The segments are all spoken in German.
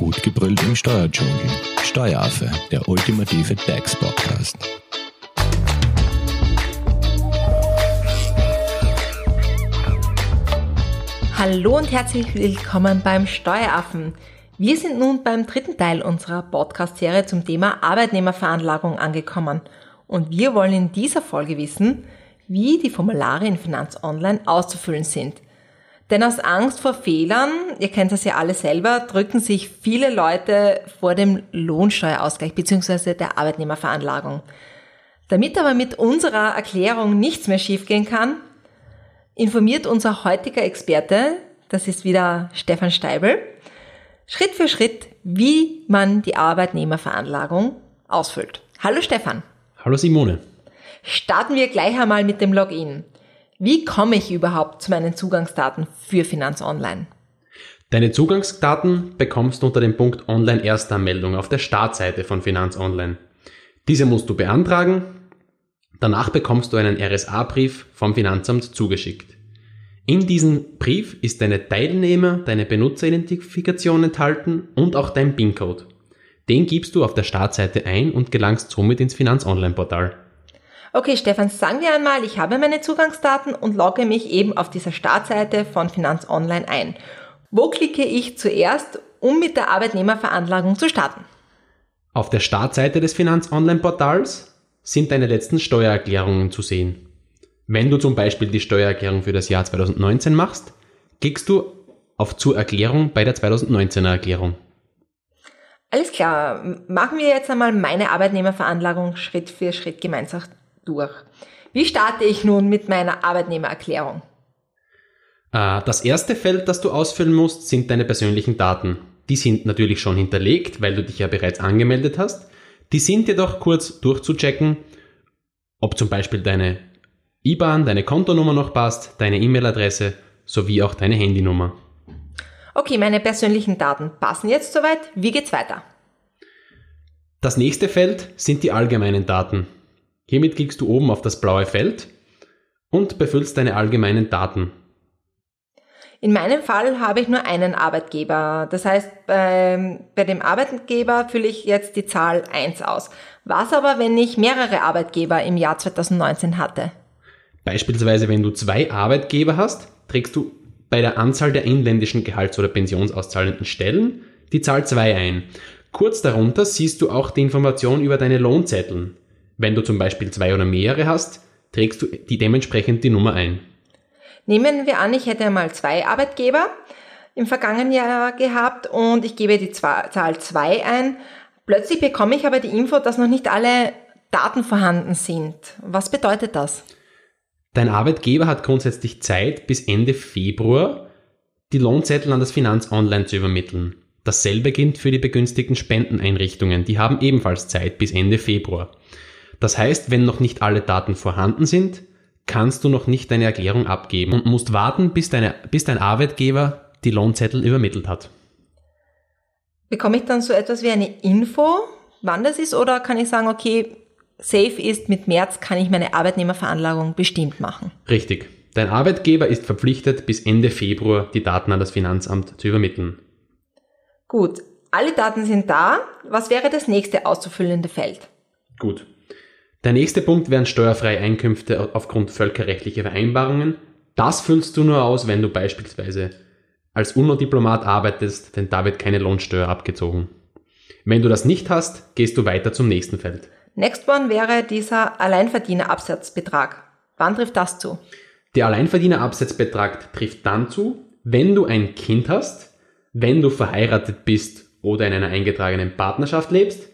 Gut gebrüllt im Steuerdschungel. Steueraffe, der ultimative DAX-Podcast. Hallo und herzlich willkommen beim Steueraffen. Wir sind nun beim dritten Teil unserer Podcast-Serie zum Thema Arbeitnehmerveranlagung angekommen. Und wir wollen in dieser Folge wissen, wie die Formulare in Finanz Online auszufüllen sind. Denn aus Angst vor Fehlern, ihr kennt das ja alle selber, drücken sich viele Leute vor dem Lohnsteuerausgleich bzw. der Arbeitnehmerveranlagung. Damit aber mit unserer Erklärung nichts mehr schiefgehen kann, informiert unser heutiger Experte, das ist wieder Stefan Steibel, Schritt für Schritt, wie man die Arbeitnehmerveranlagung ausfüllt. Hallo Stefan. Hallo Simone. Starten wir gleich einmal mit dem Login. Wie komme ich überhaupt zu meinen Zugangsdaten für Finanz Online? Deine Zugangsdaten bekommst du unter dem Punkt Online Erstanmeldung auf der Startseite von Finanz Online. Diese musst du beantragen. Danach bekommst du einen RSA-Brief vom Finanzamt zugeschickt. In diesem Brief ist deine Teilnehmer, deine Benutzeridentifikation enthalten und auch dein PIN-Code. Den gibst du auf der Startseite ein und gelangst somit ins Finanz Online Portal. Okay, Stefan, sagen wir einmal, ich habe meine Zugangsdaten und logge mich eben auf dieser Startseite von Finanz Online ein. Wo klicke ich zuerst, um mit der Arbeitnehmerveranlagung zu starten? Auf der Startseite des Finanz Online Portals sind deine letzten Steuererklärungen zu sehen. Wenn du zum Beispiel die Steuererklärung für das Jahr 2019 machst, klickst du auf zur Erklärung bei der 2019er Erklärung. Alles klar, machen wir jetzt einmal meine Arbeitnehmerveranlagung Schritt für Schritt gemeinsam durch. Wie starte ich nun mit meiner Arbeitnehmererklärung? Äh, das erste Feld, das du ausfüllen musst, sind deine persönlichen Daten. Die sind natürlich schon hinterlegt, weil du dich ja bereits angemeldet hast. Die sind jedoch kurz durchzuchecken, ob zum Beispiel deine IBAN, deine Kontonummer noch passt, deine E-Mail-Adresse sowie auch deine Handynummer. Okay, meine persönlichen Daten passen jetzt soweit. Wie geht's weiter? Das nächste Feld sind die allgemeinen Daten. Hiermit klickst du oben auf das blaue Feld und befüllst deine allgemeinen Daten. In meinem Fall habe ich nur einen Arbeitgeber. Das heißt, bei, bei dem Arbeitgeber fülle ich jetzt die Zahl 1 aus. Was aber, wenn ich mehrere Arbeitgeber im Jahr 2019 hatte? Beispielsweise, wenn du zwei Arbeitgeber hast, trägst du bei der Anzahl der inländischen Gehalts- oder pensionsauszahlenden Stellen die Zahl 2 ein. Kurz darunter siehst du auch die Information über deine Lohnzetteln. Wenn du zum Beispiel zwei oder mehrere hast, trägst du die dementsprechend die Nummer ein. Nehmen wir an, ich hätte einmal zwei Arbeitgeber im vergangenen Jahr gehabt und ich gebe die Zahl 2 ein. Plötzlich bekomme ich aber die Info, dass noch nicht alle Daten vorhanden sind. Was bedeutet das? Dein Arbeitgeber hat grundsätzlich Zeit, bis Ende Februar die Lohnzettel an das Finanz Online zu übermitteln. Dasselbe gilt für die begünstigten Spendeneinrichtungen. Die haben ebenfalls Zeit bis Ende Februar. Das heißt, wenn noch nicht alle Daten vorhanden sind, kannst du noch nicht deine Erklärung abgeben und musst warten, bis, deine, bis dein Arbeitgeber die Lohnzettel übermittelt hat. Bekomme ich dann so etwas wie eine Info, wann das ist, oder kann ich sagen, okay, safe ist, mit März kann ich meine Arbeitnehmerveranlagung bestimmt machen? Richtig. Dein Arbeitgeber ist verpflichtet, bis Ende Februar die Daten an das Finanzamt zu übermitteln. Gut, alle Daten sind da. Was wäre das nächste auszufüllende Feld? Gut. Der nächste Punkt wären steuerfreie Einkünfte aufgrund völkerrechtlicher Vereinbarungen. Das füllst du nur aus, wenn du beispielsweise als UNO-Diplomat arbeitest, denn da wird keine Lohnsteuer abgezogen. Wenn du das nicht hast, gehst du weiter zum nächsten Feld. Next one wäre dieser Alleinverdienerabsatzbetrag. Wann trifft das zu? Der Alleinverdienerabsatzbetrag trifft dann zu, wenn du ein Kind hast, wenn du verheiratet bist oder in einer eingetragenen Partnerschaft lebst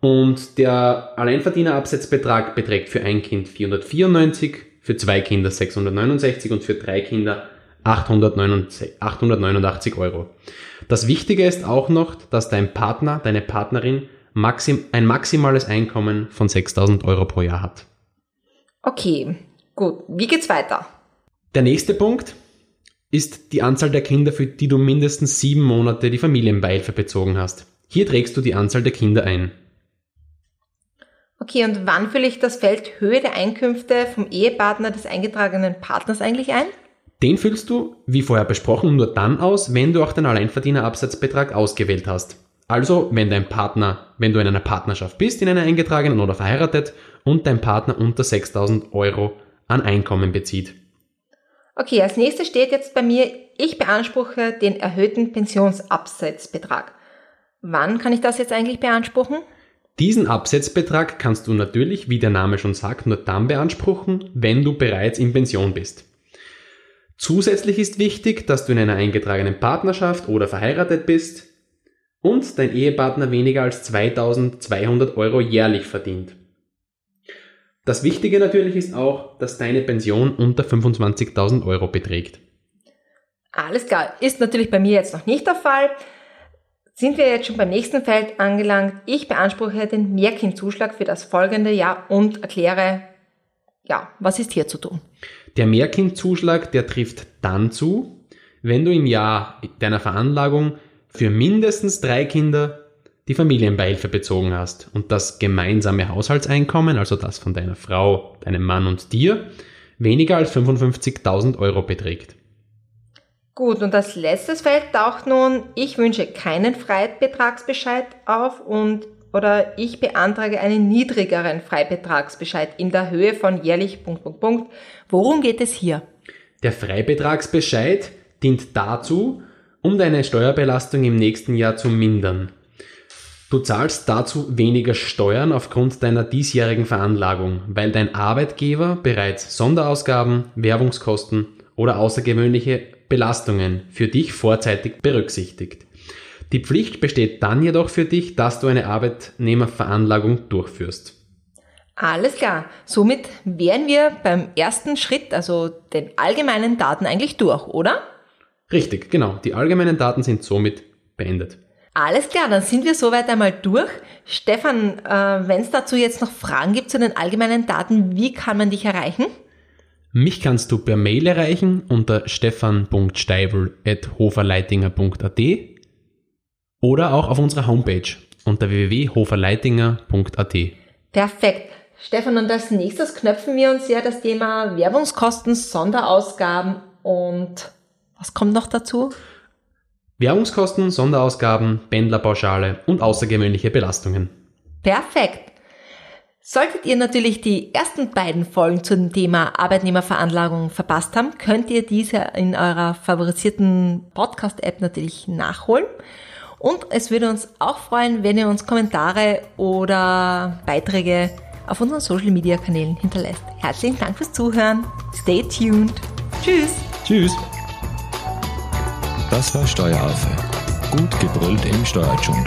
und der Alleinverdienerabsatzbetrag beträgt für ein Kind 494, für zwei Kinder 669 und für drei Kinder 889 Euro. Das Wichtige ist auch noch, dass dein Partner, deine Partnerin maxim, ein maximales Einkommen von 6000 Euro pro Jahr hat. Okay, gut. Wie geht's weiter? Der nächste Punkt ist die Anzahl der Kinder, für die du mindestens sieben Monate die Familienbeihilfe bezogen hast. Hier trägst du die Anzahl der Kinder ein. Okay, und wann fülle ich das Feld Höhe der Einkünfte vom Ehepartner des eingetragenen Partners eigentlich ein? Den füllst du, wie vorher besprochen, nur dann aus, wenn du auch den Alleinverdienerabsatzbetrag ausgewählt hast. Also, wenn dein Partner, wenn du in einer Partnerschaft bist, in einer eingetragenen oder verheiratet und dein Partner unter 6000 Euro an Einkommen bezieht. Okay, als nächstes steht jetzt bei mir, ich beanspruche den erhöhten Pensionsabsatzbetrag. Wann kann ich das jetzt eigentlich beanspruchen? Diesen Absetzbetrag kannst du natürlich, wie der Name schon sagt, nur dann beanspruchen, wenn du bereits in Pension bist. Zusätzlich ist wichtig, dass du in einer eingetragenen Partnerschaft oder verheiratet bist und dein Ehepartner weniger als 2200 Euro jährlich verdient. Das Wichtige natürlich ist auch, dass deine Pension unter 25.000 Euro beträgt. Alles klar, ist natürlich bei mir jetzt noch nicht der Fall. Sind wir jetzt schon beim nächsten Feld angelangt. Ich beanspruche den Mehrkindzuschlag für das folgende Jahr und erkläre, ja, was ist hier zu tun. Der Mehrkindzuschlag, der trifft dann zu, wenn du im Jahr deiner Veranlagung für mindestens drei Kinder die Familienbeihilfe bezogen hast und das gemeinsame Haushaltseinkommen, also das von deiner Frau, deinem Mann und dir, weniger als 55.000 Euro beträgt. Gut, und als letztes Feld taucht nun, ich wünsche keinen Freibetragsbescheid auf und oder ich beantrage einen niedrigeren Freibetragsbescheid in der Höhe von jährlich Punkt, Punkt, Punkt. Worum geht es hier? Der Freibetragsbescheid dient dazu, um deine Steuerbelastung im nächsten Jahr zu mindern. Du zahlst dazu weniger Steuern aufgrund deiner diesjährigen Veranlagung, weil dein Arbeitgeber bereits Sonderausgaben, Werbungskosten oder außergewöhnliche Belastungen für dich vorzeitig berücksichtigt. Die Pflicht besteht dann jedoch für dich, dass du eine Arbeitnehmerveranlagung durchführst. Alles klar. Somit wären wir beim ersten Schritt, also den allgemeinen Daten eigentlich durch, oder? Richtig, genau. Die allgemeinen Daten sind somit beendet. Alles klar, dann sind wir soweit einmal durch. Stefan, äh, wenn es dazu jetzt noch Fragen gibt zu den allgemeinen Daten, wie kann man dich erreichen? Mich kannst du per Mail erreichen unter stefan.steibel.hoferleitinger.at oder auch auf unserer Homepage unter www.hoferleitinger.at. Perfekt. Stefan, und als nächstes knöpfen wir uns ja das Thema Werbungskosten, Sonderausgaben und was kommt noch dazu? Werbungskosten, Sonderausgaben, Pendlerpauschale und außergewöhnliche Belastungen. Perfekt. Solltet ihr natürlich die ersten beiden Folgen zum Thema Arbeitnehmerveranlagung verpasst haben, könnt ihr diese in eurer favorisierten Podcast-App natürlich nachholen. Und es würde uns auch freuen, wenn ihr uns Kommentare oder Beiträge auf unseren Social Media Kanälen hinterlässt. Herzlichen Dank fürs Zuhören. Stay tuned. Tschüss. Tschüss. Das war Steueraffe. Gut gebrüllt im Steuerdschungel.